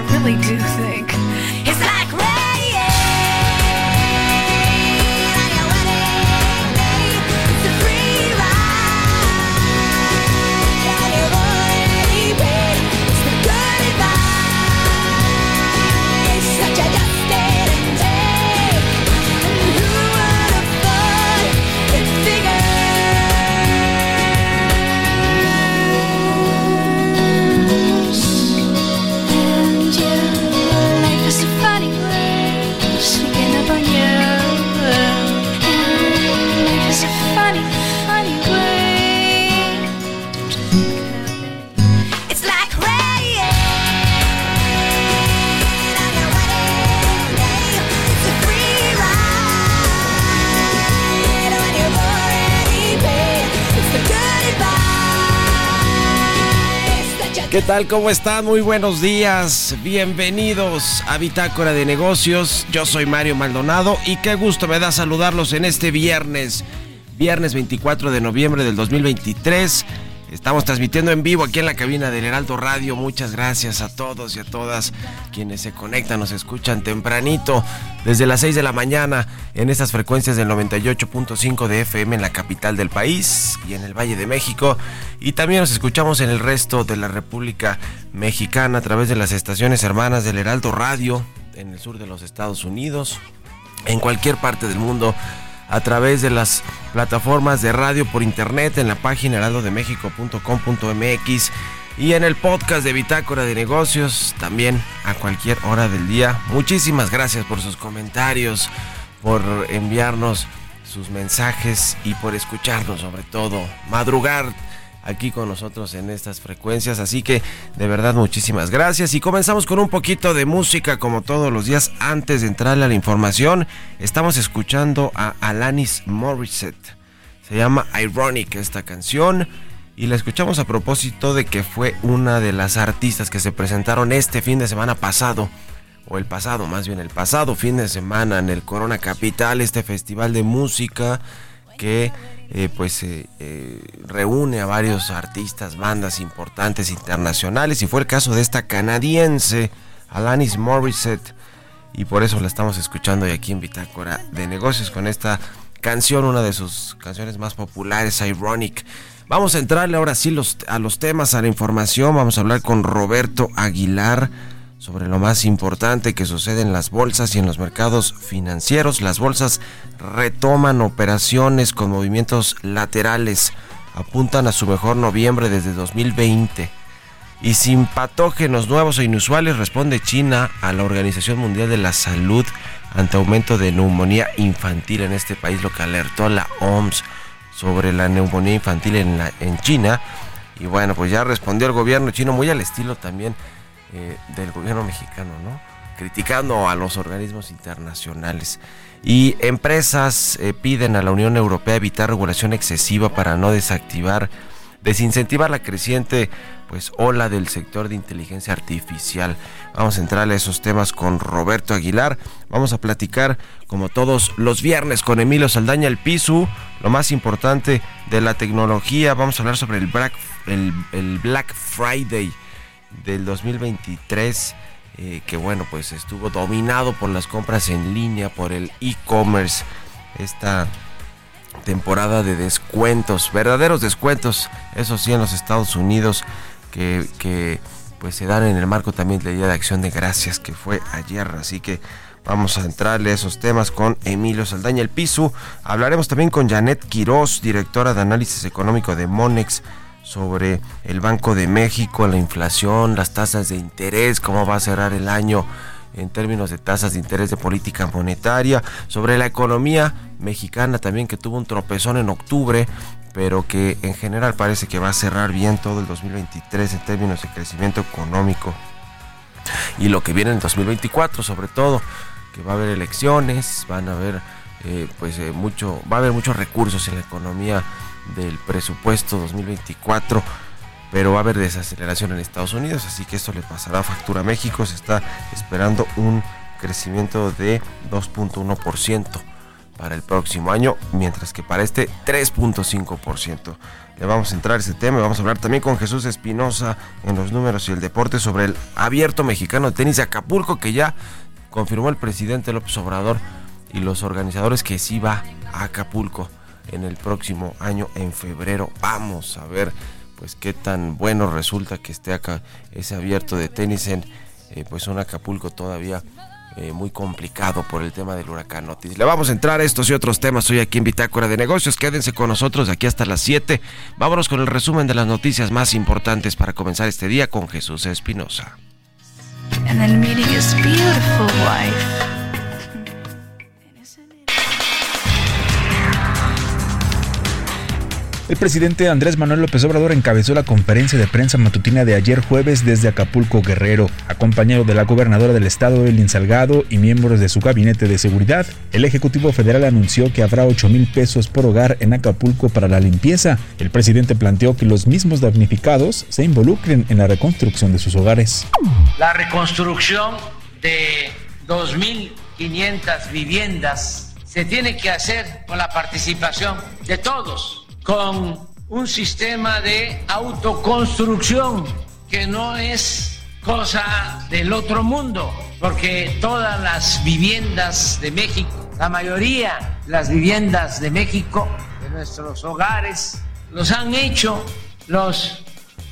I really do think ¿Qué tal? ¿Cómo están? Muy buenos días. Bienvenidos a Bitácora de Negocios. Yo soy Mario Maldonado y qué gusto me da saludarlos en este viernes, viernes 24 de noviembre del 2023. Estamos transmitiendo en vivo aquí en la cabina del Heraldo Radio. Muchas gracias a todos y a todas quienes se conectan, nos escuchan tempranito desde las 6 de la mañana en estas frecuencias del 98.5 de FM en la capital del país y en el Valle de México. Y también nos escuchamos en el resto de la República Mexicana a través de las estaciones hermanas del Heraldo Radio en el sur de los Estados Unidos, en cualquier parte del mundo a través de las plataformas de radio por internet en la página heraldodemexico.com.mx y en el podcast de Bitácora de Negocios también a cualquier hora del día. Muchísimas gracias por sus comentarios, por enviarnos sus mensajes y por escucharnos sobre todo, madrugar aquí con nosotros en estas frecuencias. Así que de verdad muchísimas gracias. Y comenzamos con un poquito de música como todos los días. Antes de entrarle a la información, estamos escuchando a Alanis Morissette. Se llama Ironic esta canción. Y la escuchamos a propósito de que fue una de las artistas que se presentaron este fin de semana pasado, o el pasado, más bien el pasado fin de semana en el Corona Capital, este festival de música que eh, pues eh, eh, reúne a varios artistas, bandas importantes internacionales y fue el caso de esta canadiense, Alanis Morissette, y por eso la estamos escuchando hoy aquí en Bitácora de Negocios con esta canción, una de sus canciones más populares, Ironic. Vamos a entrarle ahora sí a los temas, a la información, vamos a hablar con Roberto Aguilar sobre lo más importante que sucede en las bolsas y en los mercados financieros. Las bolsas retoman operaciones con movimientos laterales, apuntan a su mejor noviembre desde 2020. Y sin patógenos nuevos e inusuales responde China a la Organización Mundial de la Salud ante aumento de neumonía infantil en este país, lo que alertó la OMS sobre la neumonía infantil en, la, en China. Y bueno, pues ya respondió el gobierno chino muy al estilo también eh, del gobierno mexicano, ¿no? Criticando a los organismos internacionales. Y empresas eh, piden a la Unión Europea evitar regulación excesiva para no desactivar, desincentivar la creciente pues ola del sector de inteligencia artificial. Vamos a entrar a esos temas con Roberto Aguilar. Vamos a platicar como todos los viernes con Emilio Saldaña el Pisu, lo más importante de la tecnología. Vamos a hablar sobre el Black, el Black Friday del 2023 eh, que bueno pues estuvo dominado por las compras en línea por el e-commerce esta temporada de descuentos verdaderos descuentos eso sí en los Estados Unidos que, que pues se dan en el marco también del Día de Acción de Gracias que fue ayer así que Vamos a entrarle a esos temas con Emilio Saldaña el Piso. Hablaremos también con Janet Quiroz, directora de análisis económico de Monex, sobre el Banco de México, la inflación, las tasas de interés, cómo va a cerrar el año en términos de tasas de interés de política monetaria, sobre la economía mexicana también que tuvo un tropezón en octubre, pero que en general parece que va a cerrar bien todo el 2023 en términos de crecimiento económico. Y lo que viene en el 2024 sobre todo, que va a haber elecciones, van a haber eh, pues eh, mucho, va a haber muchos recursos en la economía del presupuesto 2024, pero va a haber desaceleración en Estados Unidos, así que esto le pasará factura a México. Se está esperando un crecimiento de 2.1% para el próximo año, mientras que para este 3.5%. Le vamos a entrar a ese tema y vamos a hablar también con Jesús Espinosa en los números y el deporte sobre el abierto mexicano de tenis de Acapulco que ya confirmó el presidente López Obrador y los organizadores que sí va a Acapulco en el próximo año en febrero. Vamos a ver pues qué tan bueno resulta que esté acá ese abierto de tenis en eh, pues un Acapulco todavía eh, muy complicado por el tema del huracán Otis. Le vamos a entrar a estos y otros temas hoy aquí en Bitácora de Negocios. Quédense con nosotros de aquí hasta las 7. Vámonos con el resumen de las noticias más importantes para comenzar este día con Jesús Espinosa. El presidente Andrés Manuel López Obrador encabezó la conferencia de prensa matutina de ayer jueves desde Acapulco Guerrero, acompañado de la gobernadora del estado, Elin Salgado, y miembros de su gabinete de seguridad. El Ejecutivo Federal anunció que habrá 8 mil pesos por hogar en Acapulco para la limpieza. El presidente planteó que los mismos damnificados se involucren en la reconstrucción de sus hogares. La reconstrucción de 2.500 viviendas se tiene que hacer con la participación de todos con un sistema de autoconstrucción que no es cosa del otro mundo, porque todas las viviendas de México, la mayoría de las viviendas de México, de nuestros hogares, los han hecho los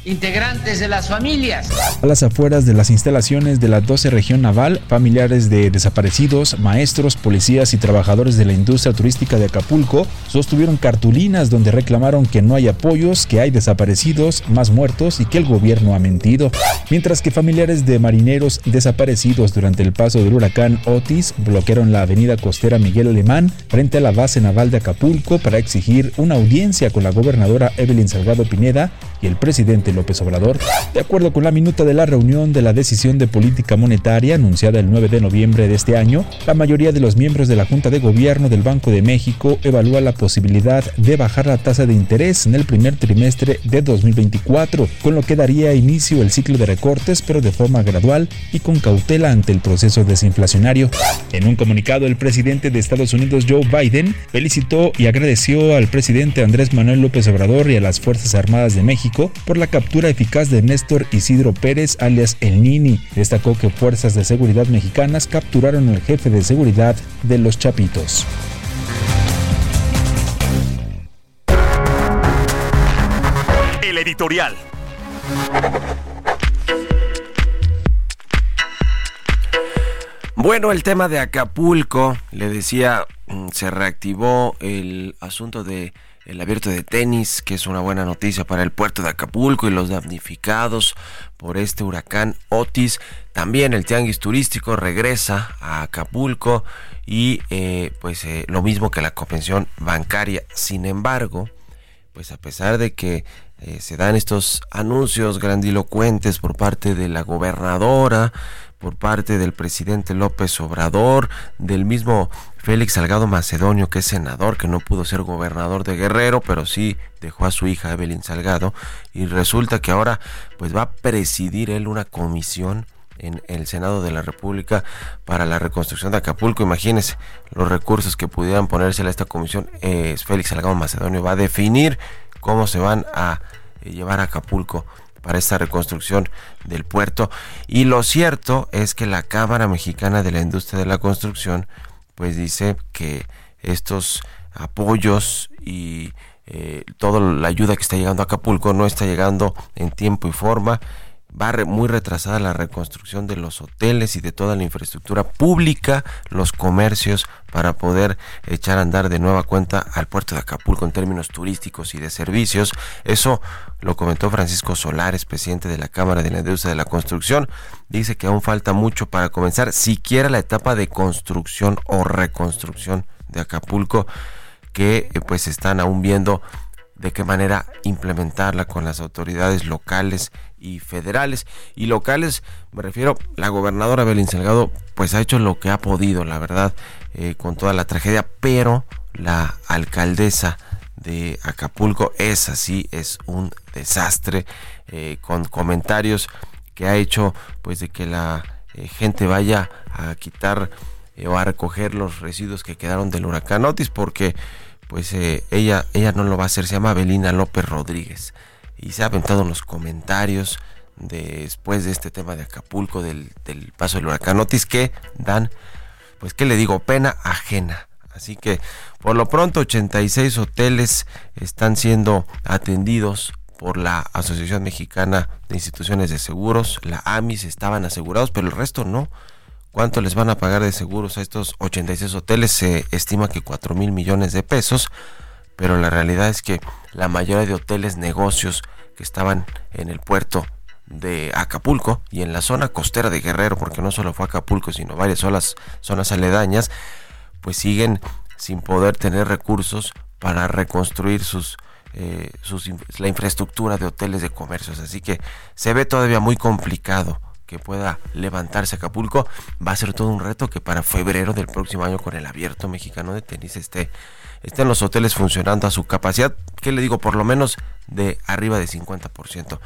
integrantes de las familias. A las afueras de las instalaciones de la 12 región naval, familiares de desaparecidos, maestros, policías y trabajadores de la industria turística de Acapulco sostuvieron cartulinas donde reclamaron que no hay apoyos, que hay desaparecidos, más muertos y que el gobierno ha mentido. Mientras que familiares de marineros desaparecidos durante el paso del huracán Otis bloquearon la avenida costera Miguel Alemán frente a la base naval de Acapulco para exigir una audiencia con la gobernadora Evelyn Salgado Pineda y el presidente López Obrador. De acuerdo con la minuta de la reunión de la decisión de política monetaria anunciada el 9 de noviembre de este año, la mayoría de los miembros de la Junta de Gobierno del Banco de México evalúa la posibilidad de bajar la tasa de interés en el primer trimestre de 2024, con lo que daría inicio el ciclo de recortes, pero de forma gradual y con cautela ante el proceso desinflacionario. En un comunicado, el presidente de Estados Unidos, Joe Biden, felicitó y agradeció al presidente Andrés Manuel López Obrador y a las Fuerzas Armadas de México por la captura eficaz de Néstor Isidro Pérez alias El Nini. Destacó que fuerzas de seguridad mexicanas capturaron al jefe de seguridad de los Chapitos. El editorial. Bueno, el tema de Acapulco, le decía, mm, se reactivó el asunto de el abierto de tenis, que es una buena noticia para el puerto de Acapulco y los damnificados por este huracán Otis. También el tianguis turístico regresa a Acapulco y eh, pues eh, lo mismo que la convención bancaria. Sin embargo, pues a pesar de que eh, se dan estos anuncios grandilocuentes por parte de la gobernadora, por parte del presidente López Obrador, del mismo Félix Salgado Macedonio, que es senador, que no pudo ser gobernador de Guerrero, pero sí dejó a su hija Evelyn Salgado, y resulta que ahora pues va a presidir él una comisión en el Senado de la República para la reconstrucción de Acapulco. Imagínense los recursos que pudieran ponerse a esta comisión. Eh, Félix Salgado Macedonio va a definir cómo se van a eh, llevar a Acapulco para esta reconstrucción del puerto. Y lo cierto es que la Cámara Mexicana de la Industria de la Construcción pues dice que estos apoyos y eh, toda la ayuda que está llegando a Acapulco no está llegando en tiempo y forma va muy retrasada la reconstrucción de los hoteles y de toda la infraestructura pública, los comercios, para poder echar a andar de nueva cuenta al puerto de Acapulco en términos turísticos y de servicios. Eso lo comentó Francisco Solares, presidente de la Cámara de la Industria de la Construcción. Dice que aún falta mucho para comenzar siquiera la etapa de construcción o reconstrucción de Acapulco, que eh, pues están aún viendo de qué manera implementarla con las autoridades locales y federales. Y locales, me refiero, la gobernadora Belín Salgado, pues ha hecho lo que ha podido, la verdad, eh, con toda la tragedia, pero la alcaldesa de Acapulco es así, es un desastre, eh, con comentarios que ha hecho, pues de que la eh, gente vaya a quitar o a recoger los residuos que quedaron del huracán Otis, porque pues ella, ella no lo va a hacer, se llama Belina López Rodríguez y se ha aventado en los comentarios después de este tema de Acapulco, del, paso del huracán Otis, que dan, pues que le digo, pena ajena. Así que por lo pronto 86 hoteles están siendo atendidos por la Asociación Mexicana de Instituciones de Seguros, la AMIS, estaban asegurados, pero el resto no. ¿Cuánto les van a pagar de seguros a estos 86 hoteles? Se estima que 4 mil millones de pesos pero la realidad es que la mayoría de hoteles, negocios que estaban en el puerto de Acapulco y en la zona costera de Guerrero, porque no solo fue Acapulco, sino varias zonas, zonas aledañas, pues siguen sin poder tener recursos para reconstruir sus, eh, sus, la infraestructura de hoteles de comercios. Así que se ve todavía muy complicado que pueda levantarse Acapulco. Va a ser todo un reto que para febrero del próximo año con el abierto mexicano de tenis esté estén los hoteles funcionando a su capacidad, que le digo, por lo menos de arriba de 50%.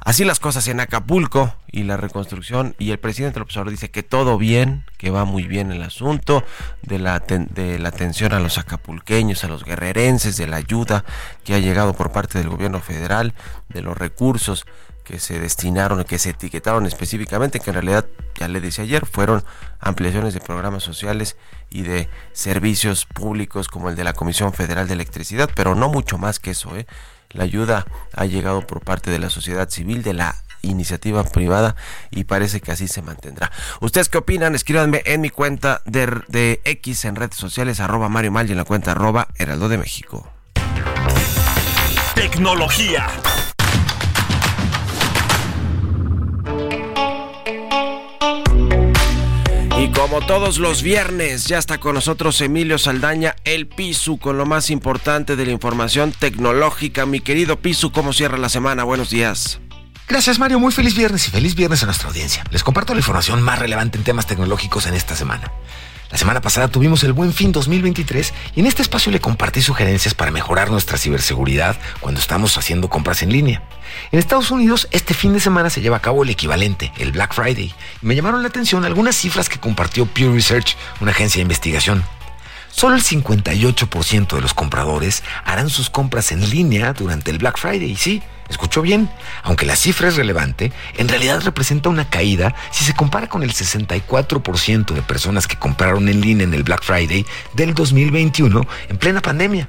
Así las cosas en Acapulco y la reconstrucción y el presidente López Obrador dice que todo bien, que va muy bien el asunto de la, de la atención a los acapulqueños, a los guerrerenses, de la ayuda que ha llegado por parte del gobierno federal, de los recursos que se destinaron, que se etiquetaron específicamente, que en realidad, ya le decía ayer, fueron ampliaciones de programas sociales y de servicios públicos como el de la Comisión Federal de Electricidad, pero no mucho más que eso. ¿eh? La ayuda ha llegado por parte de la sociedad civil, de la iniciativa privada y parece que así se mantendrá. ¿Ustedes qué opinan? Escríbanme en mi cuenta de, X en redes sociales, arroba Mario Mal y en la cuenta arroba Heraldo de México. Tecnología. Y como todos los viernes, ya está con nosotros Emilio Saldaña, el Pisu, con lo más importante de la información tecnológica. Mi querido Pisu, ¿cómo cierra la semana? Buenos días. Gracias Mario, muy feliz viernes y feliz viernes a nuestra audiencia. Les comparto la información más relevante en temas tecnológicos en esta semana. La semana pasada tuvimos el Buen Fin 2023 y en este espacio le compartí sugerencias para mejorar nuestra ciberseguridad cuando estamos haciendo compras en línea. En Estados Unidos, este fin de semana se lleva a cabo el equivalente, el Black Friday, y me llamaron la atención algunas cifras que compartió Pew Research, una agencia de investigación. Solo el 58% de los compradores harán sus compras en línea durante el Black Friday. Y sí, escuchó bien, aunque la cifra es relevante, en realidad representa una caída si se compara con el 64% de personas que compraron en línea en el Black Friday del 2021 en plena pandemia.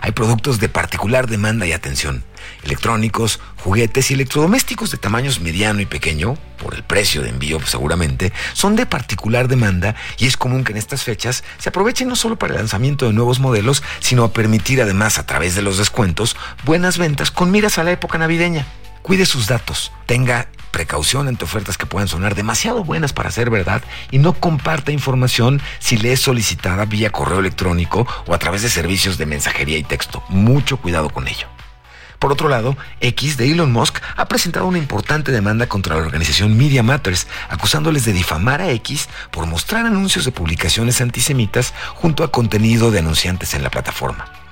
Hay productos de particular demanda y atención, electrónicos, juguetes y electrodomésticos de tamaños mediano y pequeño, por el precio de envío seguramente, son de particular demanda y es común que en estas fechas se aprovechen no solo para el lanzamiento de nuevos modelos, sino a permitir además a través de los descuentos buenas ventas con miras a la época navideña. Cuide sus datos, tenga precaución ante ofertas que puedan sonar demasiado buenas para ser verdad y no comparta información si le es solicitada vía correo electrónico o a través de servicios de mensajería y texto. Mucho cuidado con ello. Por otro lado, X de Elon Musk ha presentado una importante demanda contra la organización Media Matters, acusándoles de difamar a X por mostrar anuncios de publicaciones antisemitas junto a contenido de anunciantes en la plataforma.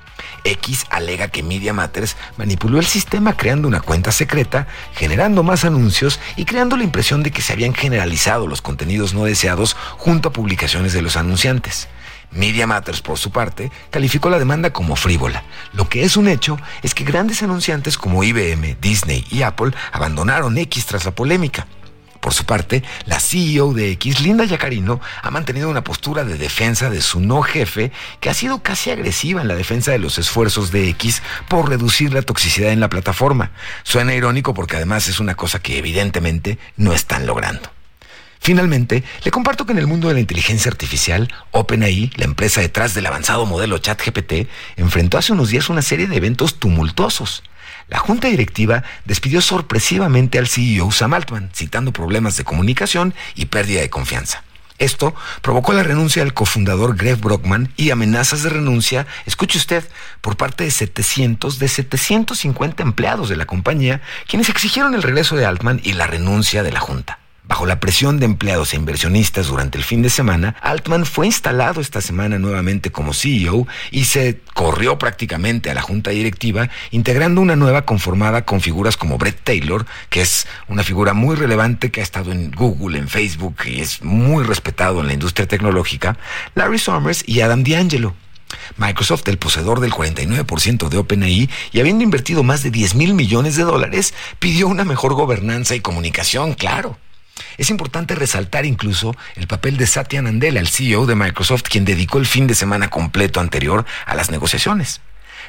X alega que Media Matters manipuló el sistema creando una cuenta secreta, generando más anuncios y creando la impresión de que se habían generalizado los contenidos no deseados junto a publicaciones de los anunciantes. Media Matters, por su parte, calificó la demanda como frívola. Lo que es un hecho es que grandes anunciantes como IBM, Disney y Apple abandonaron X tras la polémica. Por su parte, la CEO de X, Linda Yacarino, ha mantenido una postura de defensa de su no jefe que ha sido casi agresiva en la defensa de los esfuerzos de X por reducir la toxicidad en la plataforma. Suena irónico porque además es una cosa que evidentemente no están logrando. Finalmente, le comparto que en el mundo de la inteligencia artificial, OpenAI, la empresa detrás del avanzado modelo ChatGPT, enfrentó hace unos días una serie de eventos tumultuosos. La junta directiva despidió sorpresivamente al CEO Sam Altman, citando problemas de comunicación y pérdida de confianza. Esto provocó la renuncia del cofundador Greg Brockman y amenazas de renuncia, escuche usted, por parte de 700 de 750 empleados de la compañía, quienes exigieron el regreso de Altman y la renuncia de la junta. Bajo la presión de empleados e inversionistas durante el fin de semana, Altman fue instalado esta semana nuevamente como CEO y se corrió prácticamente a la junta directiva, integrando una nueva conformada con figuras como Brett Taylor, que es una figura muy relevante que ha estado en Google, en Facebook y es muy respetado en la industria tecnológica, Larry Summers y Adam D'Angelo. Microsoft, el poseedor del 49% de OpenAI y habiendo invertido más de 10 mil millones de dólares, pidió una mejor gobernanza y comunicación, claro. Es importante resaltar incluso el papel de Satya Nadella, el CEO de Microsoft, quien dedicó el fin de semana completo anterior a las negociaciones.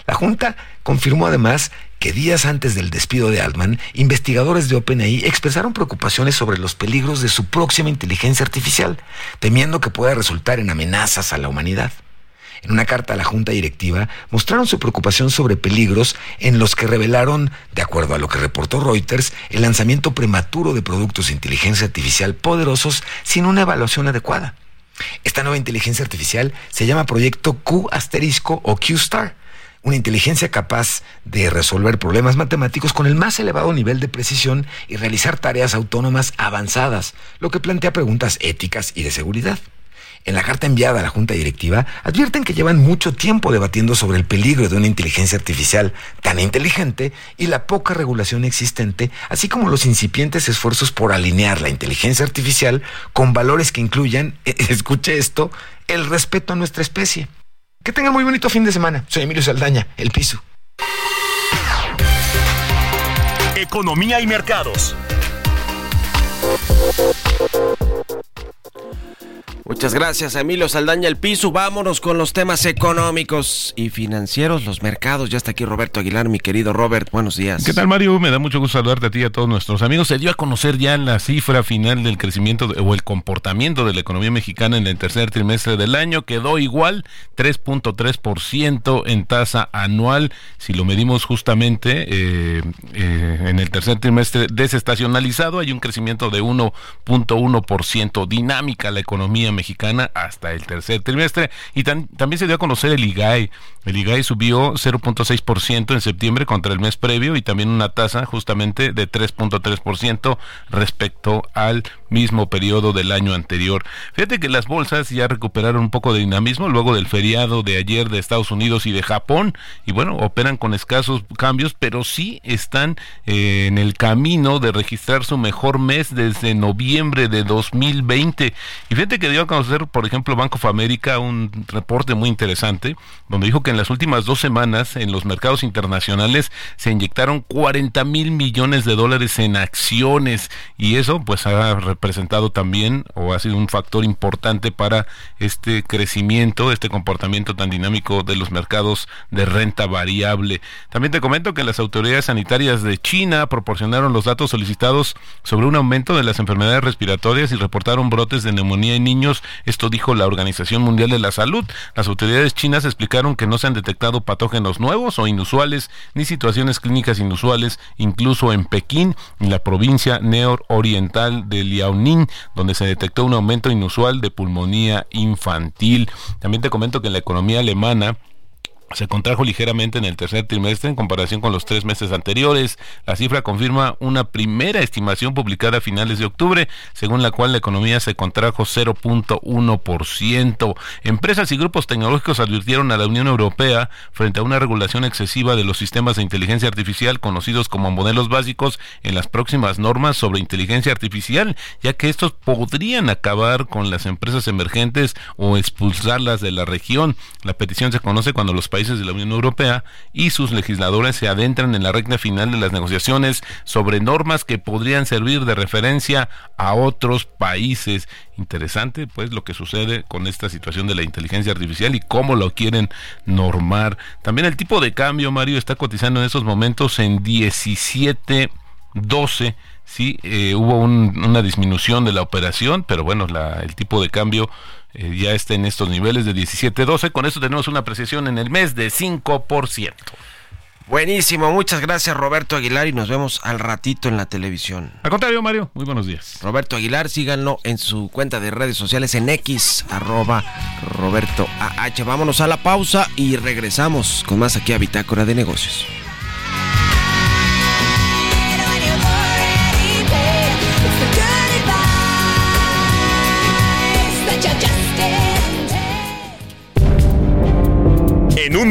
La Junta confirmó además que días antes del despido de Altman, investigadores de OpenAI expresaron preocupaciones sobre los peligros de su próxima inteligencia artificial, temiendo que pueda resultar en amenazas a la humanidad en una carta a la Junta Directiva, mostraron su preocupación sobre peligros en los que revelaron, de acuerdo a lo que reportó Reuters, el lanzamiento prematuro de productos de inteligencia artificial poderosos sin una evaluación adecuada. Esta nueva inteligencia artificial se llama Proyecto Q asterisco o Q-Star una inteligencia capaz de resolver problemas matemáticos con el más elevado nivel de precisión y realizar tareas autónomas avanzadas, lo que plantea preguntas éticas y de seguridad. En la carta enviada a la Junta Directiva, advierten que llevan mucho tiempo debatiendo sobre el peligro de una inteligencia artificial tan inteligente y la poca regulación existente, así como los incipientes esfuerzos por alinear la inteligencia artificial con valores que incluyan, escuche esto, el respeto a nuestra especie. Que tengan muy bonito fin de semana. Soy Emilio Saldaña, El Piso. Economía y mercados. Muchas gracias, Emilio Saldaña El Piso. Vámonos con los temas económicos y financieros, los mercados. Ya está aquí Roberto Aguilar, mi querido Robert. Buenos días. ¿Qué tal, Mario? Me da mucho gusto saludarte a ti y a todos nuestros amigos. Se dio a conocer ya la cifra final del crecimiento o el comportamiento de la economía mexicana en el tercer trimestre del año. Quedó igual, 3.3% en tasa anual. Si lo medimos justamente eh, eh, en el tercer trimestre desestacionalizado, hay un crecimiento de 1.1% dinámica la economía mexicana hasta el tercer trimestre. Y también se dio a conocer el IGAE. El IGAE subió 0.6% en septiembre contra el mes previo y también una tasa justamente de 3.3% respecto al mismo periodo del año anterior. Fíjate que las bolsas ya recuperaron un poco de dinamismo luego del feriado de ayer de Estados Unidos y de Japón y bueno, operan con escasos cambios, pero sí están eh, en el camino de registrar su mejor mes desde noviembre de 2020. Y fíjate que dio a conocer, por ejemplo, Banco of America un reporte muy interesante donde dijo que en las últimas dos semanas en los mercados internacionales se inyectaron 40 mil millones de dólares en acciones y eso pues ha representado también o ha sido un factor importante para este crecimiento, este comportamiento tan dinámico de los mercados de renta variable. También te comento que las autoridades sanitarias de China proporcionaron los datos solicitados sobre un aumento de las enfermedades respiratorias y reportaron brotes de neumonía en niños. Esto dijo la Organización Mundial de la Salud. Las autoridades chinas explicaron que no se han detectado patógenos nuevos o inusuales ni situaciones clínicas inusuales, incluso en Pekín, en la provincia nororiental de Liaoning, donde se detectó un aumento inusual de pulmonía infantil. También te comento que en la economía alemana se contrajo ligeramente en el tercer trimestre en comparación con los tres meses anteriores. La cifra confirma una primera estimación publicada a finales de octubre, según la cual la economía se contrajo 0.1%. Empresas y grupos tecnológicos advirtieron a la Unión Europea frente a una regulación excesiva de los sistemas de inteligencia artificial conocidos como modelos básicos en las próximas normas sobre inteligencia artificial, ya que estos podrían acabar con las empresas emergentes o expulsarlas de la región. La petición se conoce cuando los países de la Unión Europea y sus legisladores se adentran en la recta final de las negociaciones sobre normas que podrían servir de referencia a otros países. Interesante, pues, lo que sucede con esta situación de la inteligencia artificial y cómo lo quieren normar. También el tipo de cambio, Mario, está cotizando en esos momentos en 17.12 sí eh, hubo una disminución de la operación, pero bueno, la, el tipo de cambio eh, ya está en estos niveles de 17-12. Con esto tenemos una apreciación en el mes de 5%. Buenísimo, muchas gracias Roberto Aguilar y nos vemos al ratito en la televisión. Al contrario, Mario, muy buenos días. Roberto Aguilar, síganlo en su cuenta de redes sociales en X, arroba Roberto AH. Vámonos a la pausa y regresamos con más aquí a Bitácora de Negocios.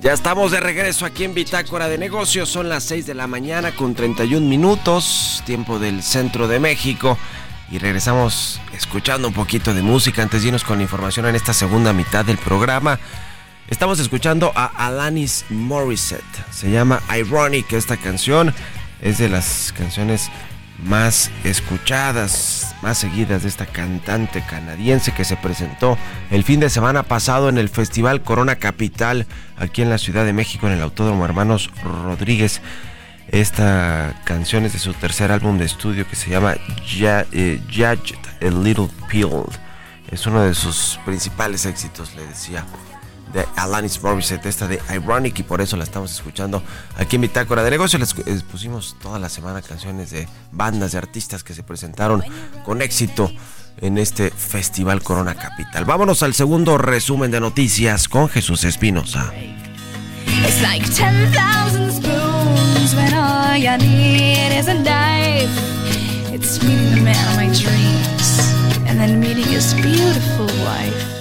Ya estamos de regreso aquí en Bitácora de Negocios. Son las 6 de la mañana con 31 minutos, tiempo del centro de México. Y regresamos escuchando un poquito de música antes de irnos con la información en esta segunda mitad del programa. Estamos escuchando a Alanis Morissette. Se llama Ironic. Esta canción es de las canciones más escuchadas, más seguidas de esta cantante canadiense que se presentó el fin de semana pasado en el Festival Corona Capital aquí en la Ciudad de México en el Autódromo Hermanos Rodríguez. Esta canción es de su tercer álbum de estudio que se llama eh, Judged a Little Pilled. Es uno de sus principales éxitos, le decía, de Alanis Morissette, esta de Ironic, y por eso la estamos escuchando aquí en Bitácora de Negocios. Les les pusimos toda la semana canciones de bandas, de artistas que se presentaron con éxito en este Festival Corona Capital. Vámonos al segundo resumen de noticias con Jesús Espinosa. It's like 10,000 spoons when all you need is a knife. It's meeting the man of my dreams and then meeting his beautiful wife.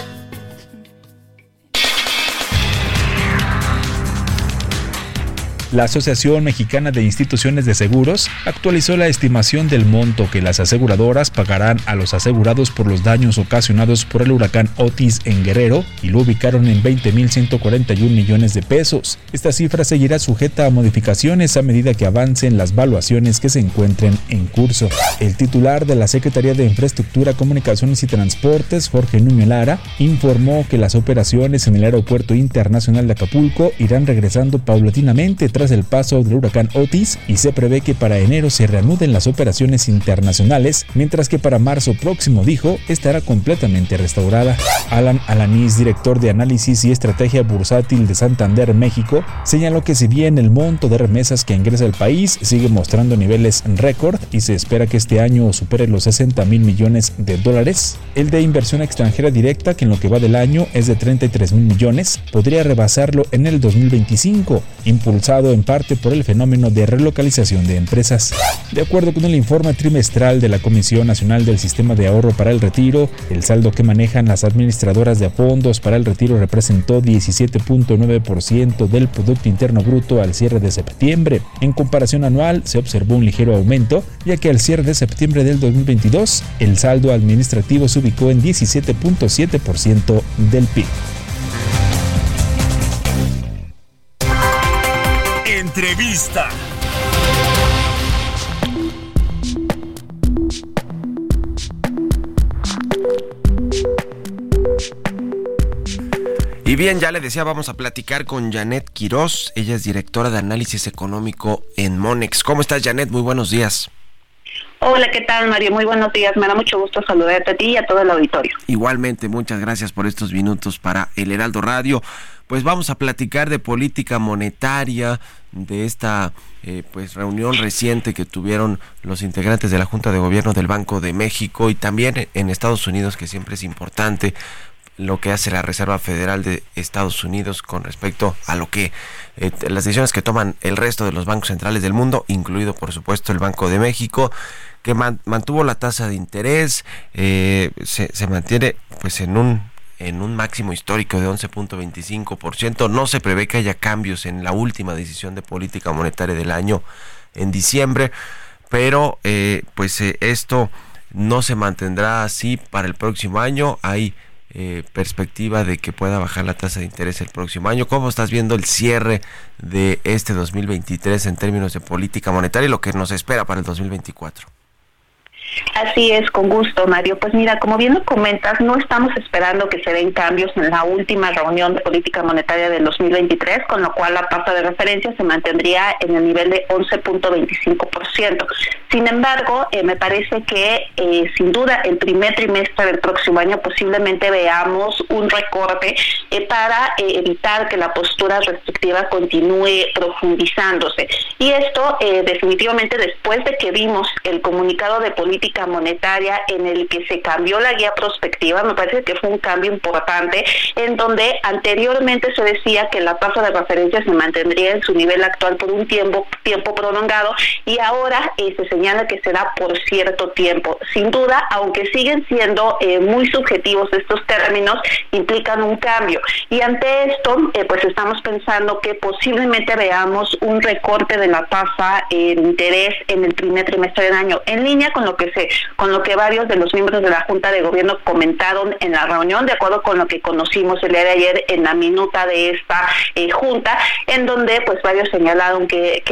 La Asociación Mexicana de Instituciones de Seguros actualizó la estimación del monto que las aseguradoras pagarán a los asegurados por los daños ocasionados por el huracán Otis en Guerrero y lo ubicaron en 20.141 millones de pesos. Esta cifra seguirá sujeta a modificaciones a medida que avancen las valuaciones que se encuentren en curso. El titular de la Secretaría de Infraestructura, Comunicaciones y Transportes, Jorge Nuño Lara, informó que las operaciones en el Aeropuerto Internacional de Acapulco irán regresando paulatinamente tras el paso del huracán Otis y se prevé que para enero se reanuden las operaciones internacionales, mientras que para marzo próximo, dijo, estará completamente restaurada. Alan Alanis, director de análisis y estrategia bursátil de Santander, México, señaló que si bien el monto de remesas que ingresa al país sigue mostrando niveles récord y se espera que este año supere los 60 mil millones de dólares, el de inversión extranjera directa, que en lo que va del año es de 33 mil millones, podría rebasarlo en el 2025, impulsado en parte por el fenómeno de relocalización de empresas. De acuerdo con el informe trimestral de la Comisión Nacional del Sistema de Ahorro para el Retiro, el saldo que manejan las administradoras de fondos para el retiro representó 17.9% del Producto Interno Bruto al cierre de septiembre. En comparación anual se observó un ligero aumento, ya que al cierre de septiembre del 2022 el saldo administrativo se ubicó en 17.7% del PIB. Entrevista. Y bien, ya le decía, vamos a platicar con Janet Quiroz. Ella es directora de análisis económico en Monex. ¿Cómo estás, Janet? Muy buenos días. Hola, ¿qué tal, Mario? Muy buenos días. Me da mucho gusto saludarte a ti y a todo el auditorio. Igualmente, muchas gracias por estos minutos para el Heraldo Radio. Pues vamos a platicar de política monetaria, de esta eh, pues reunión reciente que tuvieron los integrantes de la Junta de Gobierno del Banco de México y también en Estados Unidos, que siempre es importante lo que hace la Reserva Federal de Estados Unidos con respecto a lo que eh, las decisiones que toman el resto de los bancos centrales del mundo, incluido por supuesto el Banco de México, que man- mantuvo la tasa de interés, eh, se, se mantiene pues en un en un máximo histórico de 11.25%. No se prevé que haya cambios en la última decisión de política monetaria del año en diciembre, pero eh, pues eh, esto no se mantendrá así para el próximo año. Hay eh, perspectiva de que pueda bajar la tasa de interés el próximo año. ¿Cómo estás viendo el cierre de este 2023 en términos de política monetaria y lo que nos espera para el 2024? Así es, con gusto, Mario. Pues mira, como bien lo comentas, no estamos esperando que se den cambios en la última reunión de política monetaria del 2023, con lo cual la tasa de referencia se mantendría en el nivel de 11.25%. Sin embargo, eh, me parece que eh, sin duda el primer trimestre del próximo año posiblemente veamos un recorte eh, para evitar que la postura restrictiva continúe profundizándose. Y esto definitivamente después de que vimos el comunicado de política monetaria en el que se cambió la guía prospectiva, me parece que fue un cambio importante en donde anteriormente se decía que la tasa de referencia se mantendría en su nivel actual por un tiempo tiempo prolongado y ahora eh, se señala que será por cierto tiempo. Sin duda, aunque siguen siendo eh, muy subjetivos estos términos, implican un cambio. Y ante esto, eh, pues estamos pensando que posiblemente veamos un recorte de la tasa de interés en el primer trimestre del año, en línea con lo que con lo que varios de los miembros de la Junta de Gobierno comentaron en la reunión, de acuerdo con lo que conocimos el día de ayer en la minuta de esta eh, Junta, en donde pues varios señalaron que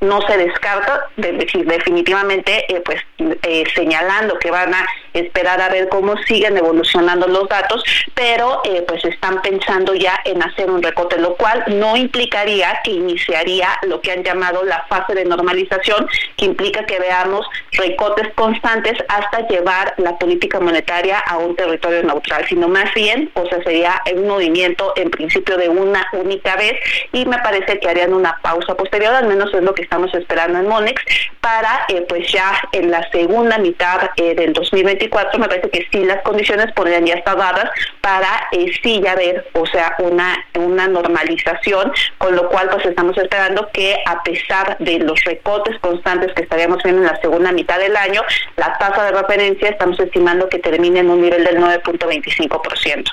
no se descarta, de decir, definitivamente, eh, pues eh, señalando que van a esperar a ver cómo siguen evolucionando los datos, pero eh, pues están pensando ya en hacer un recorte, lo cual no implicaría que iniciaría lo que han llamado la fase de normalización, que implica que veamos recortes constantes hasta llevar la política monetaria a un territorio neutral, sino más bien, o sea, sería un movimiento en principio de una única vez y me parece que harían una pausa posterior, al menos es lo que estamos esperando en Monex, para eh, pues ya en la segunda mitad eh, del 2024 me parece que sí las condiciones podrían ya estar dadas para eh, sí ya ver, o sea, una, una normalización, con lo cual pues estamos esperando que a pesar de los recortes constantes que estaríamos viendo en la segunda mitad del año, la tasa de referencia estamos estimando que termine en un nivel del 9.25%.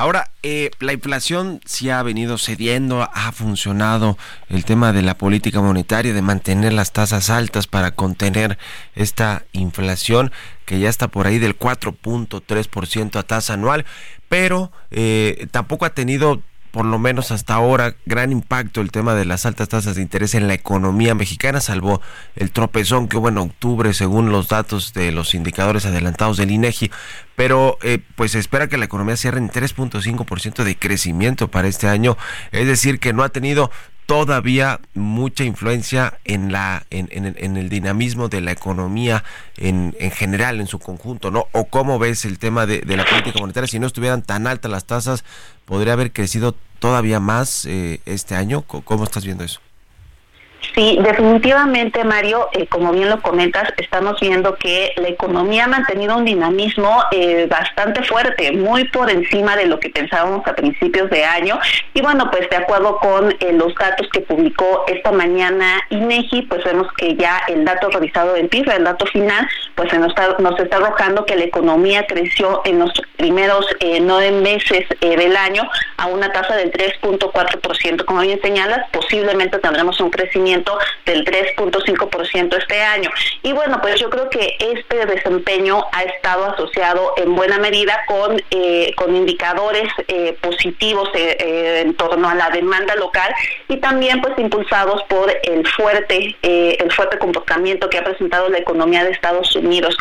Ahora, eh, la inflación sí ha venido cediendo, ha funcionado el tema de la política monetaria, de mantener las tasas altas para contener esta inflación que ya está por ahí del 4.3% a tasa anual, pero eh, tampoco ha tenido por lo menos hasta ahora, gran impacto el tema de las altas tasas de interés en la economía mexicana, salvo el tropezón que hubo en octubre según los datos de los indicadores adelantados del INEGI. Pero eh, pues se espera que la economía cierre en 3.5% de crecimiento para este año, es decir, que no ha tenido todavía mucha influencia en la en, en, el dinamismo de la economía en, en, general en su conjunto no o cómo ves el tema de, de, la política monetaria si no estuvieran tan altas las tasas podría haber crecido todavía más eh, este año cómo estás viendo eso Sí, definitivamente, Mario, eh, como bien lo comentas, estamos viendo que la economía ha mantenido un dinamismo eh, bastante fuerte, muy por encima de lo que pensábamos a principios de año. Y bueno, pues de acuerdo con eh, los datos que publicó esta mañana INEGI, pues vemos que ya el dato revisado del PIB, el dato final, pues nos está, nos está arrojando que la economía creció en los primeros nueve meses del año a una tasa del 3.4%. Como bien señalas, posiblemente tendremos un crecimiento del 3.5% este año. Y bueno, pues yo creo que este desempeño ha estado asociado en buena medida con, eh, con indicadores eh, positivos eh, en torno a la demanda local y también pues impulsados por el fuerte, el fuerte comportamiento que ha presentado la economía de Estados Unidos.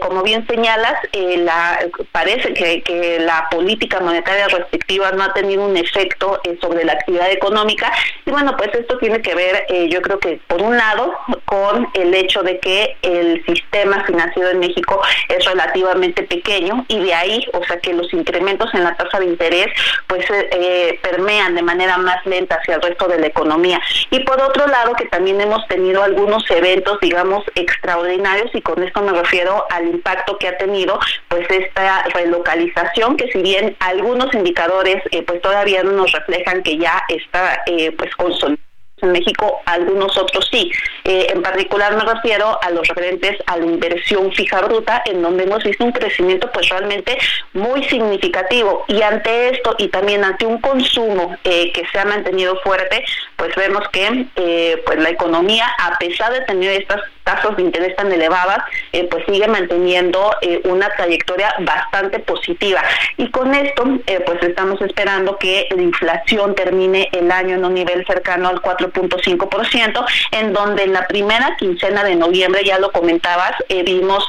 como bien señalas, la, parece que, que la política monetaria restrictiva no ha tenido un efecto sobre la actividad económica y bueno, pues esto tiene que ver, yo creo que por un lado con el hecho de que el sistema financiero en México es relativamente pequeño y de ahí, o sea que los incrementos en la tasa de interés pues eh, eh, permean de manera más lenta hacia el resto de la economía. Y por otro lado que también hemos tenido algunos eventos, digamos, extraordinarios y con esto me refiero al impacto que ha tenido pues esta relocalización que si bien algunos indicadores eh, pues todavía no nos reflejan que ya está pues consolidada en México, algunos otros sí. Eh, en particular me refiero a los referentes a la inversión fija bruta, en donde hemos visto un crecimiento pues realmente muy significativo. Y ante esto y también ante un consumo eh, que se ha mantenido fuerte, pues vemos que eh, pues la economía, a pesar de tener estas tasas de interés tan elevadas, pues sigue manteniendo una trayectoria bastante positiva. Y con esto, pues estamos esperando que la inflación termine el año en un nivel cercano al 4.5%, en donde en la primera quincena de noviembre, ya lo comentabas, vimos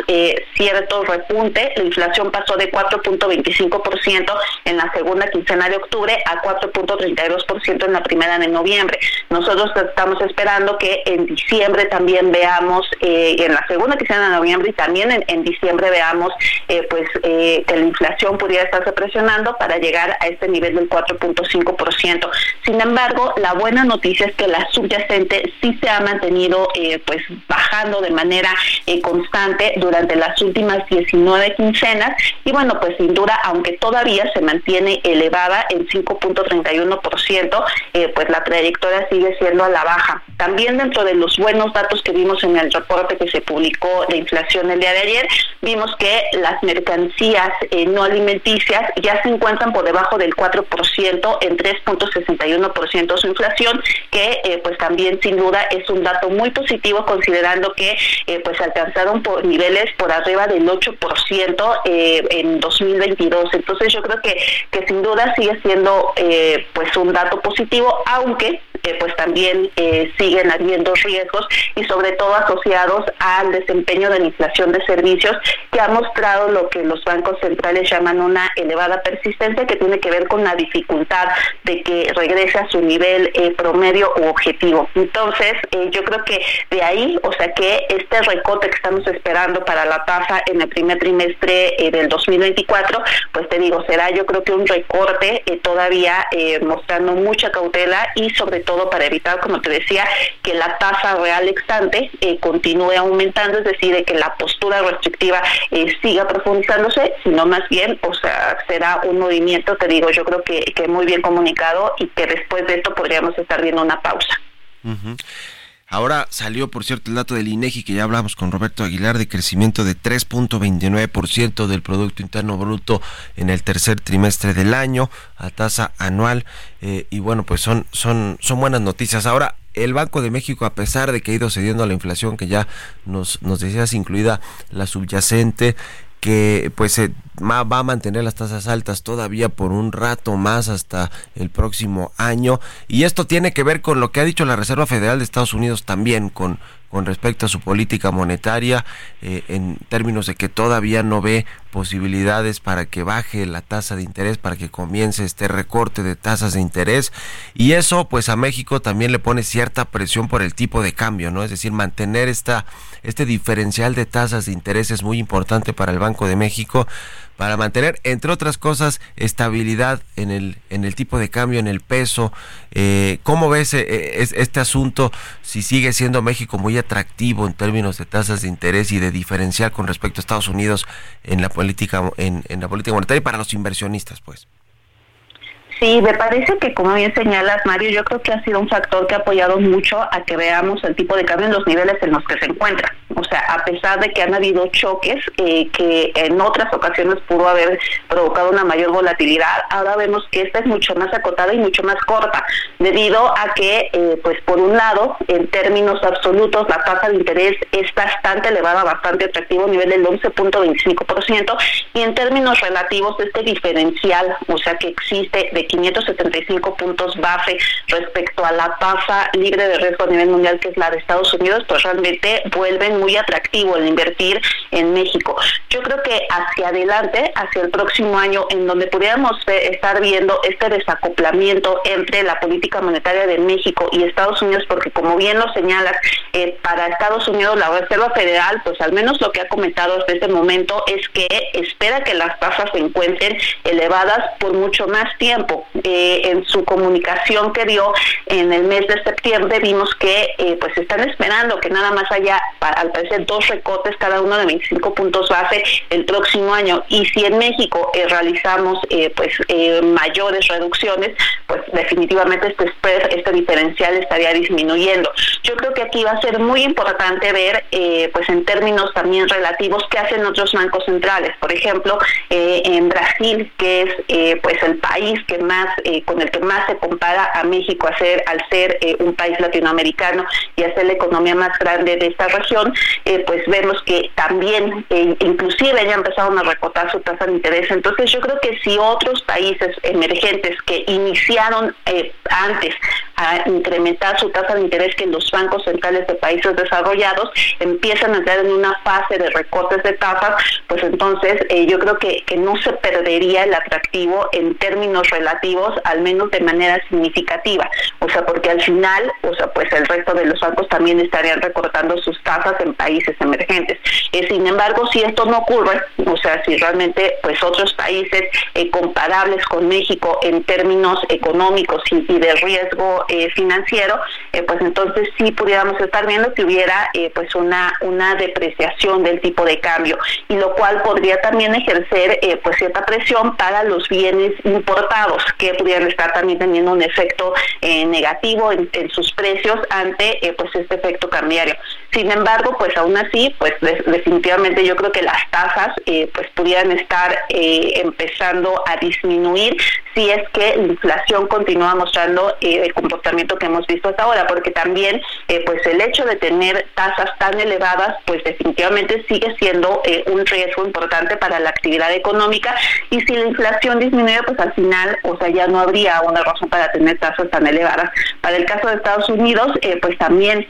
cierto repunte, la inflación pasó de 4.25% en la segunda quincena de octubre a 4.32% en la primera de noviembre. Nosotros estamos esperando que en diciembre también veamos, eh, en la segunda quincena de noviembre y también en, diciembre veamos eh, pues eh, que la inflación pudiera estarse presionando para llegar a este nivel del 4.5%. Sin embargo, la buena noticia es que la subyacente sí se ha mantenido pues bajando de manera constante durante las últimas 19 quincenas y bueno, pues sin duda, aunque todavía se mantiene elevada en 5.31%, eh, pues la trayectoria sigue siendo a la baja. También dentro de los buenos datos que vimos en el reporte que se publicó de inflación el día de ayer, vimos que las mercancías eh, no alimenticias ya se encuentran por debajo del 4% en 3.61% su inflación, que eh, pues también sin duda es un dato muy positivo considerando que pues alcanzaron por niveles por arriba del 8% en 2022. Entonces yo creo que, que sin duda sigue siendo pues un dato positivo, aunque eh, pues también eh, siguen habiendo riesgos y sobre todo asociados al desempeño de la inflación de servicios que ha mostrado lo que los bancos centrales llaman una elevada persistencia que tiene que ver con la dificultad de que regrese a su nivel eh, promedio u objetivo. Entonces, yo creo que de ahí, o sea que este recote que estamos esperando para la tasa en el primer trimestre del 2024, pues te digo, será yo creo que un recorte todavía mostrando mucha cautela y sobre todo todo para evitar, como te decía, que la tasa real extante eh, continúe aumentando, es decir, de que la postura restrictiva eh, siga profundizándose, sino más bien, o sea, será un movimiento, te digo, yo creo que, que muy bien comunicado y que después de esto podríamos estar viendo una pausa. Ahora salió, por cierto, el dato del INEGI que ya hablamos con Roberto Aguilar de crecimiento de 3.29% del Producto Interno Bruto en el tercer trimestre del año a tasa anual. Eh, y bueno, pues son, son, son buenas noticias. Ahora, el Banco de México, a pesar de que ha ido cediendo a la inflación, que ya nos, nos decías, incluida la subyacente, que pues va a mantener las tasas altas todavía por un rato más hasta el próximo año y esto tiene que ver con lo que ha dicho la Reserva Federal de Estados Unidos también con con respecto a su política monetaria eh, en términos de que todavía no ve posibilidades para que baje la tasa de interés, para que comience este recorte de tasas de interés y eso pues a México también le pone cierta presión por el tipo de cambio, ¿no? Es decir, mantener esta este diferencial de tasas de interés es muy importante para el Banco de México para mantener, entre otras cosas, estabilidad en el, en el tipo de cambio, en el peso. Eh, ¿Cómo ves eh, este asunto si sigue siendo México muy atractivo en términos de tasas de interés y de diferencial con respecto a Estados Unidos en la política, en, en la política monetaria y para los inversionistas, pues? Sí, me parece que como bien señalas, Mario, yo creo que ha sido un factor que ha apoyado mucho a que veamos el tipo de cambio en los niveles en los que se encuentra. O sea, a pesar de que han habido choques eh, que en otras ocasiones pudo haber provocado una mayor volatilidad, ahora vemos que esta es mucho más acotada y mucho más corta, debido a que, eh, pues por un lado, en términos absolutos, la tasa de interés es bastante elevada, bastante atractivo, a nivel del 11.25%, y en términos relativos, este diferencial, o sea, que existe de 575 puntos base respecto a la tasa libre de riesgo a nivel mundial que es la de Estados Unidos, pues realmente vuelven muy atractivo el invertir en México. Yo creo que hacia adelante, hacia el próximo año, en donde pudiéramos estar viendo este desacoplamiento entre la política monetaria de México y Estados Unidos, porque como bien lo señalas, eh, para Estados Unidos la Reserva Federal, pues al menos lo que ha comentado hasta este momento es que espera que las tasas se encuentren elevadas por mucho más tiempo. Eh, en su comunicación que dio en el mes de septiembre vimos que eh, pues están esperando que nada más haya al parecer dos recortes cada uno de 25 puntos base el próximo año y si en México eh, realizamos pues mayores reducciones pues definitivamente este spread, este diferencial estaría disminuyendo. Yo creo que aquí va a ser muy importante ver, pues en términos también relativos, qué hacen otros bancos centrales. Por ejemplo, en Brasil, que es pues el país que más, con el que más se compara a México al ser un país latinoamericano y a ser la economía más grande de esta región, pues vemos que también, inclusive ya empezaron a recortar su tasa de interés. Entonces yo creo que si otros países emergentes que iniciaron antes a incrementar su tasa de interés que los bancos centrales de países desarrollados empiezan a entrar en una fase de recortes de tasas, pues entonces eh, yo creo que, que no se perdería el atractivo en términos relativos, al menos de manera significativa. O sea, porque al final, o sea, pues el resto de los bancos también estarían recortando sus tasas en países emergentes. Eh, sin embargo, si esto no ocurre, o sea, si realmente pues otros países eh, comparables con México en términos económicos y, y de riesgo eh, financiero, pues entonces sí pudiéramos estar viendo que hubiera pues una, una depreciación del tipo de cambio y lo cual podría también ejercer pues cierta presión para los bienes importados que pudieran estar también teniendo un efecto negativo en, sus precios ante pues este efecto cambiario. Sin embargo, pues aún así, pues definitivamente yo creo que las tasas pues pudieran estar empezando a disminuir si es que la inflación continúa mostrando el comportamiento que hemos visto hasta ahora, porque también eh, pues el hecho de tener tasas tan elevadas, pues definitivamente sigue siendo eh, un riesgo importante para la actividad económica y si la inflación disminuye, pues al final, o sea, ya no habría una razón para tener tasas tan elevadas. Para el caso de Estados Unidos, eh, pues también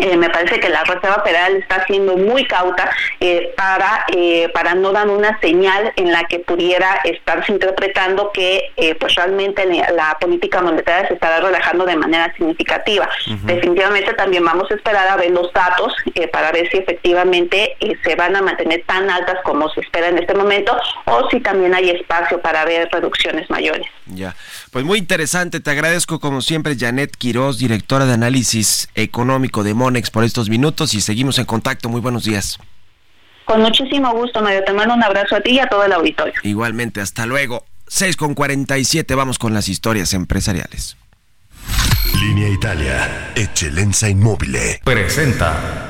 eh, me parece que la Reserva Federal está siendo muy cauta eh, para eh, para no dar una señal en la que pudiera estarse interpretando que pues realmente la política monetaria se estará relajando de manera significativa. Definitivamente también vamos a esperar a ver los datos para ver si efectivamente se van a mantener tan altas como se espera en este momento o si también hay espacio para ver reducciones mayores. Ya, pues muy interesante. Te agradezco como siempre Janet Quiroz, directora de análisis económico de Monex por estos minutos y seguimos en contacto. Muy buenos días. Con muchísimo gusto, Mario. Te mando un abrazo a ti y a todo el auditorio. Igualmente, hasta luego. 6 con 47, vamos con las historias empresariales. Línea Italia, Excelenza Inmóvil. Presenta.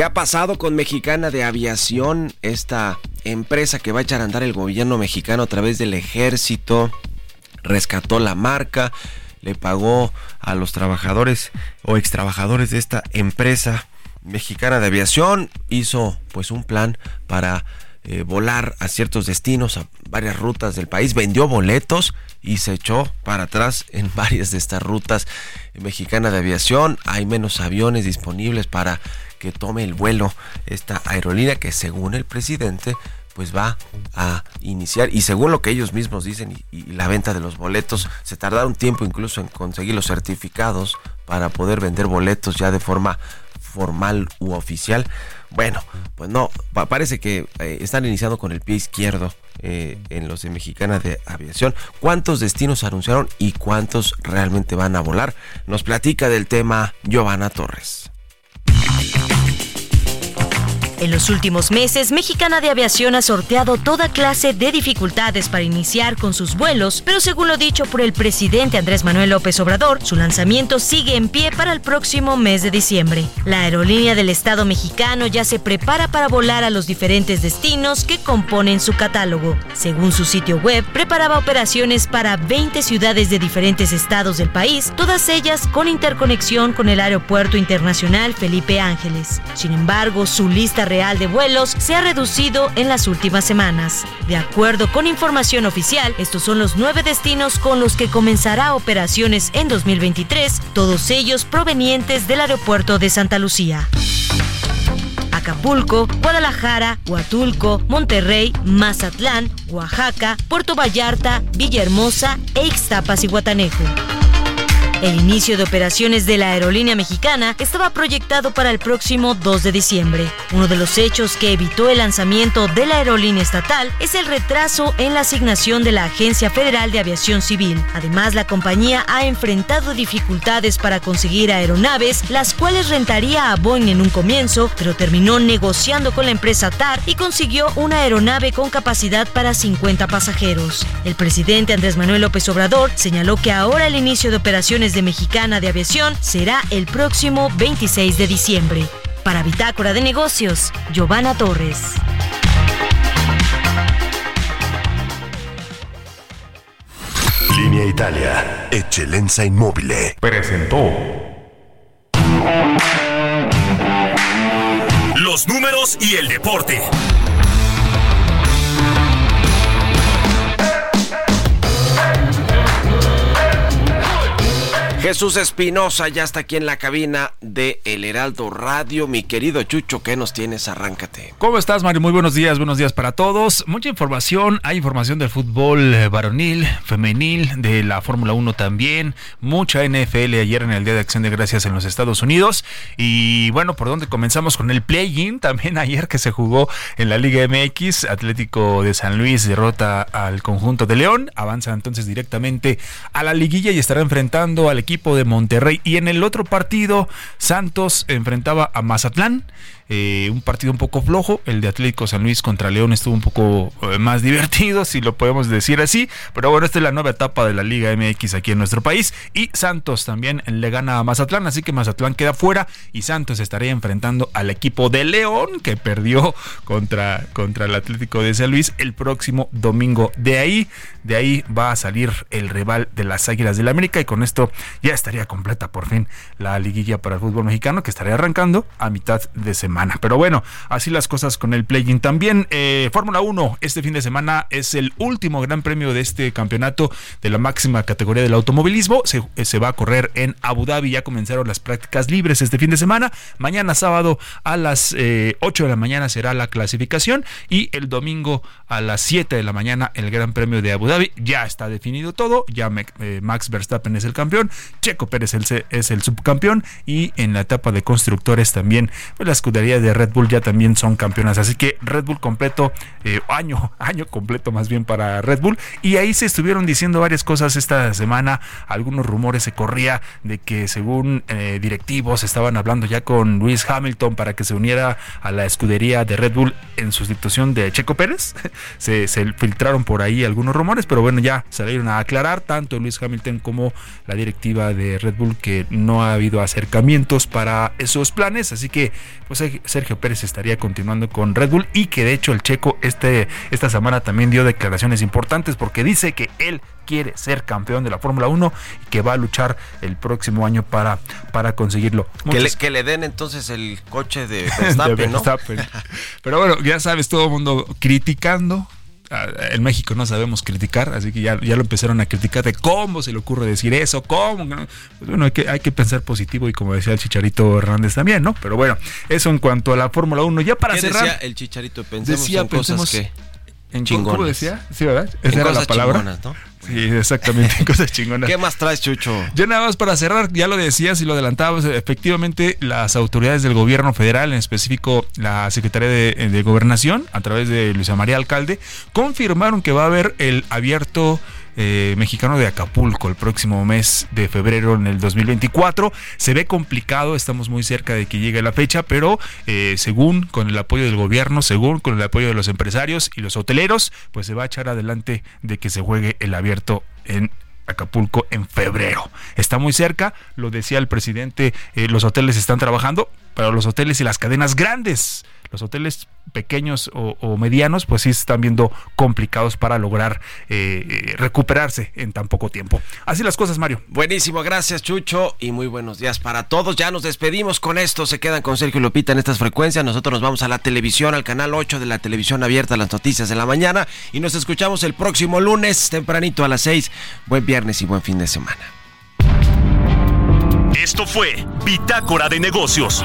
¿Qué ha pasado con Mexicana de Aviación? Esta empresa que va a echar a andar el gobierno mexicano a través del ejército. Rescató la marca, le pagó a los trabajadores o ex trabajadores de esta empresa mexicana de aviación. Hizo pues un plan para eh, volar a ciertos destinos, a varias rutas del país. Vendió boletos y se echó para atrás en varias de estas rutas mexicana de aviación. Hay menos aviones disponibles para que tome el vuelo esta aerolínea que según el presidente pues va a iniciar. Y según lo que ellos mismos dicen y, la venta de los boletos se tardará un tiempo incluso en conseguir los certificados para poder vender boletos ya de forma formal u oficial. Bueno pues no parece que eh, están iniciando con el pie izquierdo eh, en los de Mexicana de Aviación. Cuántos destinos anunciaron y cuántos realmente van a volar nos platica del tema Giovanna Torres en los últimos meses, Mexicana de Aviación ha sorteado toda clase de dificultades para iniciar con sus vuelos, pero según lo dicho por el presidente Andrés Manuel López Obrador, su lanzamiento sigue en pie para el próximo mes de diciembre. La aerolínea del Estado mexicano ya se prepara para volar a los diferentes destinos que componen su catálogo. Según su sitio web, preparaba operaciones para 20 ciudades de diferentes estados del país, todas ellas con interconexión con el Aeropuerto Internacional Felipe Ángeles. Sin embargo, su lista real de vuelos se ha reducido en las últimas semanas. De acuerdo con información oficial, estos son los nueve destinos con los que comenzará operaciones en 2023, todos ellos provenientes del aeropuerto de Santa Lucía. Acapulco, Guadalajara, Huatulco, Monterrey, Mazatlán, Oaxaca, Puerto Vallarta, Villahermosa e Ixtapas y Guatanejo. El inicio de operaciones de la aerolínea mexicana estaba proyectado para el próximo 2 de diciembre. Uno de los hechos que evitó el lanzamiento de la aerolínea estatal es el retraso en la asignación de la Agencia Federal de Aviación Civil. Además, la compañía ha enfrentado dificultades para conseguir aeronaves, las cuales rentaría a Boeing en un comienzo, pero terminó negociando con la empresa TAR y consiguió una aeronave con capacidad para 50 pasajeros. El presidente Andrés Manuel López Obrador señaló que ahora el inicio de operaciones de Mexicana de Aviación será el próximo 26 de diciembre. Para Bitácora de Negocios, Giovanna Torres. Línea Italia, Eccellenza Inmobile. Presentó. Los números y el deporte. Jesús Espinosa ya está aquí en la cabina de El Heraldo Radio. Mi querido Chucho, ¿qué nos tienes? Arráncate. ¿Cómo estás, Mario? Muy buenos días, buenos días para todos. Mucha información, hay información del fútbol eh, varonil, femenil, de la Fórmula 1 también, mucha NFL ayer en el Día de Acción de Gracias en los Estados Unidos. Y bueno, ¿por dónde comenzamos con el play-in? También ayer que se jugó en la Liga MX, Atlético de San Luis derrota al conjunto de León, avanza entonces directamente a la liguilla y estará enfrentando al equipo equipo de Monterrey. Y en el otro partido, Santos enfrentaba a Mazatlán. Eh, un partido un poco flojo, el de Atlético San Luis contra León estuvo un poco eh, más divertido, si lo podemos decir así, pero bueno, esta es la nueva etapa de la Liga MX aquí en nuestro país. Y Santos también le gana a Mazatlán, así que Mazatlán queda fuera y Santos estaría enfrentando al equipo de León que perdió contra, contra el Atlético de San Luis el próximo domingo. De ahí, de ahí va a salir el rival de las Águilas del la América. Y con esto ya estaría completa por fin la liguilla para el fútbol mexicano que estaría arrancando a mitad de semana. Pero bueno, así las cosas con el play-in. También eh, Fórmula 1, este fin de semana es el último gran premio de este campeonato de la máxima categoría del automovilismo. Se, eh, se va a correr en Abu Dhabi. Ya comenzaron las prácticas libres este fin de semana. Mañana sábado a las 8 eh, de la mañana será la clasificación y el domingo a las 7 de la mañana el gran premio de Abu Dhabi. Ya está definido todo. Ya Max Verstappen es el campeón. Checo Pérez es el subcampeón y en la etapa de constructores también pues, la escudería de Red Bull ya también son campeonas. Así que Red Bull completo, eh, año, año completo más bien para Red Bull. Y ahí se estuvieron diciendo varias cosas esta semana. Algunos rumores se corría de que según eh, directivos estaban hablando ya con Luis Hamilton para que se uniera a la escudería de Red Bull en sustitución de Checo Pérez. se, se filtraron por ahí algunos rumores, pero bueno, ya salieron a aclarar tanto Luis Hamilton como la directiva de Red Bull que no ha habido acercamientos para esos planes. Así que pues Sergio Pérez estaría continuando con Red Bull y que de hecho el checo este, esta semana también dio declaraciones importantes porque dice que él quiere ser campeón de la Fórmula 1 y que va a luchar el próximo año para, para conseguirlo. que, le, que le, den entonces el coche de Verstappen, ¿no? Pero bueno, ya sabes, todo el mundo criticando en México no sabemos criticar, así que ya, ya lo empezaron a criticar de cómo se le ocurre decir eso, cómo. Pues bueno, hay que, hay que pensar positivo y como decía el Chicharito Hernández también, ¿no? Pero bueno, eso en cuanto a la Fórmula 1. Ya para cerrar. Decía el Chicharito, pensemos en cosas que. En ¿Cómo decía? Sí, ¿verdad? Esa era la palabra. ¿no? Sí, exactamente, cosas chingonas. ¿Qué más traes, Chucho? Ya nada más para cerrar, ya lo decías y lo adelantabas, efectivamente las autoridades del gobierno federal, en específico la Secretaría de, de Gobernación, a través de Luisa María Alcalde, confirmaron que va a haber el abierto eh, mexicano de Acapulco el próximo mes de febrero en el 2024. Se ve complicado, estamos muy cerca de que llegue la fecha, pero eh, según con el apoyo del gobierno, según con el apoyo de los empresarios y los hoteleros, pues se va a echar adelante de que se juegue el abierto en Acapulco en febrero. Está muy cerca, lo decía el presidente, eh, los hoteles están trabajando, pero los hoteles y las cadenas grandes los hoteles pequeños o, medianos pues sí están viendo complicados para lograr eh, eh, recuperarse en tan poco tiempo. Así las cosas, Mario. Buenísimo, gracias Chucho y muy buenos días para todos. Ya nos despedimos con esto, se quedan con Sergio Lopita en estas frecuencias. Nosotros nos vamos a la televisión, al canal 8 de la televisión abierta, las noticias de la mañana y nos escuchamos el próximo lunes tempranito a las 6. Buen viernes y buen fin de semana. Esto fue Bitácora de Negocios